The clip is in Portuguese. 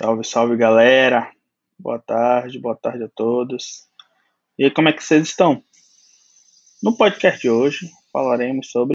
Salve, salve galera! Boa tarde, boa tarde a todos. E como é que vocês estão? No podcast de hoje falaremos sobre